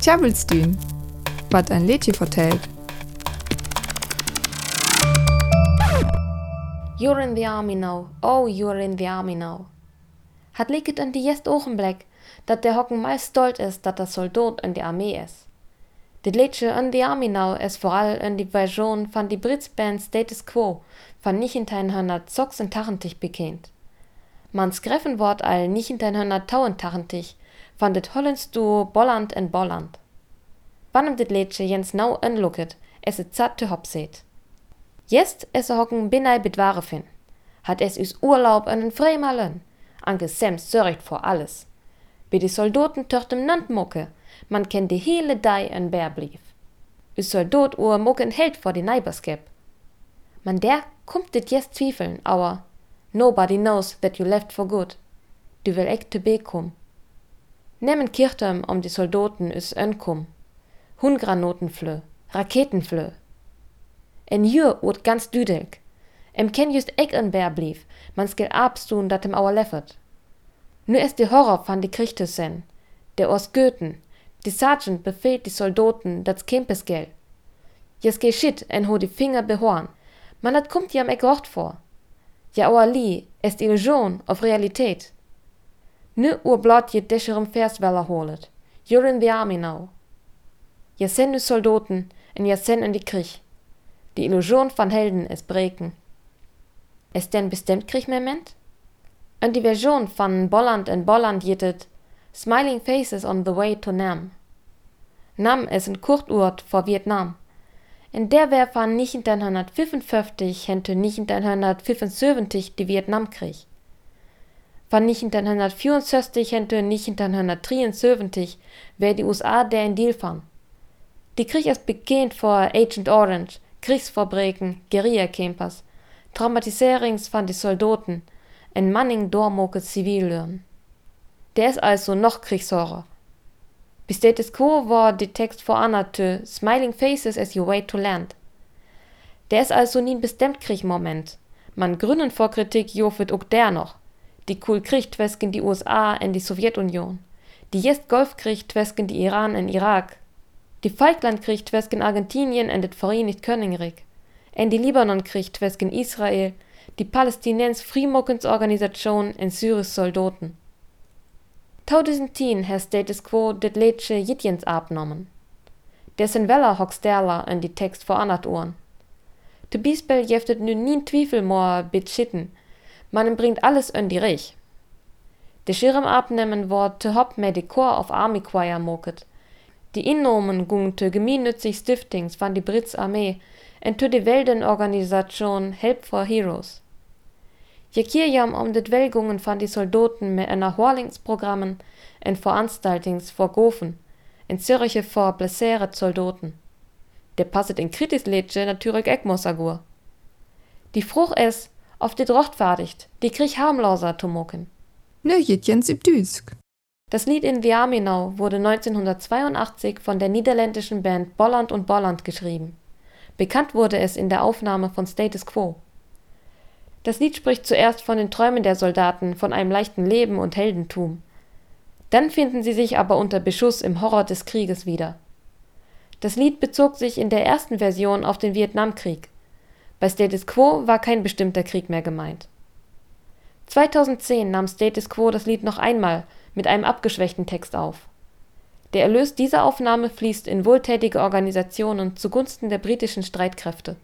Tjabelstün, wat ein Liedje vertellt. You're in the army now, oh, you're in the army now. Hat liket in die jest ogenblik dat der Hocken meist stolz ist, dat der Soldat in die Armee ist. Dit liedje in the army now ist vor allem in die Version von die Britsband Status Quo von 1986 bekannt. Man skreffen Wort all 1982 van dit Hollands Duo Bolland en Bolland. Wanneer dit liedje jens nou inloeket, is het zat te hopseet. Jest is er hocken binnai bedware fin. Hat es us Urlaub in den Fremalen. Anke Sam sörgt vor alles. Bei die Soldaten töchtem nant mucke, man kennt die hele Dei en Bär blieb. Us Soldat ur mucken Held vor die Neighborskep. Man der kommt dit jetzt zwiefeln, aber nobody knows that you left for good. Du will echt te bekom. Nemmen kirchtem om die Soldaten us önkom. Hungranotenflö, Raketenflö. En jur wordt ganz düdelk. Em ken just ek en bär blief, man skil abstun dat em auer leffert. Nu is die Horror van die Krichtes sen. Der aus Goethen. Die Sergeant befehlt die Soldaten dat Kempes gel. Jes ge shit en ho die Finger behorn. Man dat kommt jam ek rocht vor. Ja auer li, ist Illusion auf Realität. Nu ur blot je discherem Versweller holet. You're in the army now. Je sen nu Soldaten en je sen in die Krieg. Die Illusion van Helden is breken. Is denn bestimmt Kriegmoment? Und die Version von Bolland en Bolland jittet Smiling Faces on the Way to Nam. Nam is een Kurtort vor Vietnam. In der wär von 1955 hente 1975 die Vietnamkrieg. Von 1964 hente 1973 wär die USA der in Deal van. Die Krieg ist bekannt vor Agent Orange, Kriegsverbrechen, Guerilla-Campers, Traumatiserings von die Soldaten, en Manning dormoke Zivillören. Der ist also noch Kriegshorror. Bis Status Quo war die Text vor Anate Smiling Faces as you wait to land. Der ist also nie ein bestimmt Kriegmoment. Man gründen vor Kritik jofet auch der noch. Die cool Krieg twesken die USA in die Sowjetunion. Die jetzt Golfkrieg twesken die Iran in Irak. Die Falklandkrieg twesken Argentinien in det Vereinigt Königreich. En die Libanonkrieg twesken Israel, die Palästinens Frimokensorganisation in Syris Soldaten. 2010 has Status Quo dit liedje Jitjens abnommen. Dessen Weller hockst derla in die Text vor anat Ohren. De Bispel jeftet nu nie Twiefel more bit schitten, man bringt alles in die Rich. De Schirm abnehmen wort te hop med die Chor of Army Choir moket. Die Innomen gung te gemeinnützig Stiftings van die Brits Armee en te die Weldenorganisation Help for Heroes. Je kirjam om dit Welgungen van die Soldaten mit einer Horlingsprogrammen en Veranstaltings vor Gofen, in Zürich vor blesseret Soldaten. Der passet in kritis Liedje natürlich Ekmosagur. Die Frucht is, auf dit rochtfertigt, die krieg harmloser tumoken. Ne Jitjens im Düsk. Das Lied in Now wurde 1982 von der niederländischen Band Bolland und Bolland geschrieben. Bekannt wurde es in der Aufnahme von Status Quo. Das Lied spricht zuerst von den Träumen der Soldaten, von einem leichten Leben und Heldentum. Dann finden sie sich aber unter Beschuss im Horror des Krieges wieder. Das Lied bezog sich in der ersten Version auf den Vietnamkrieg. Bei Status Quo war kein bestimmter Krieg mehr gemeint. 2010 nahm Status Quo das Lied noch einmal mit einem abgeschwächten Text auf. Der Erlös dieser Aufnahme fließt in wohltätige Organisationen zugunsten der britischen Streitkräfte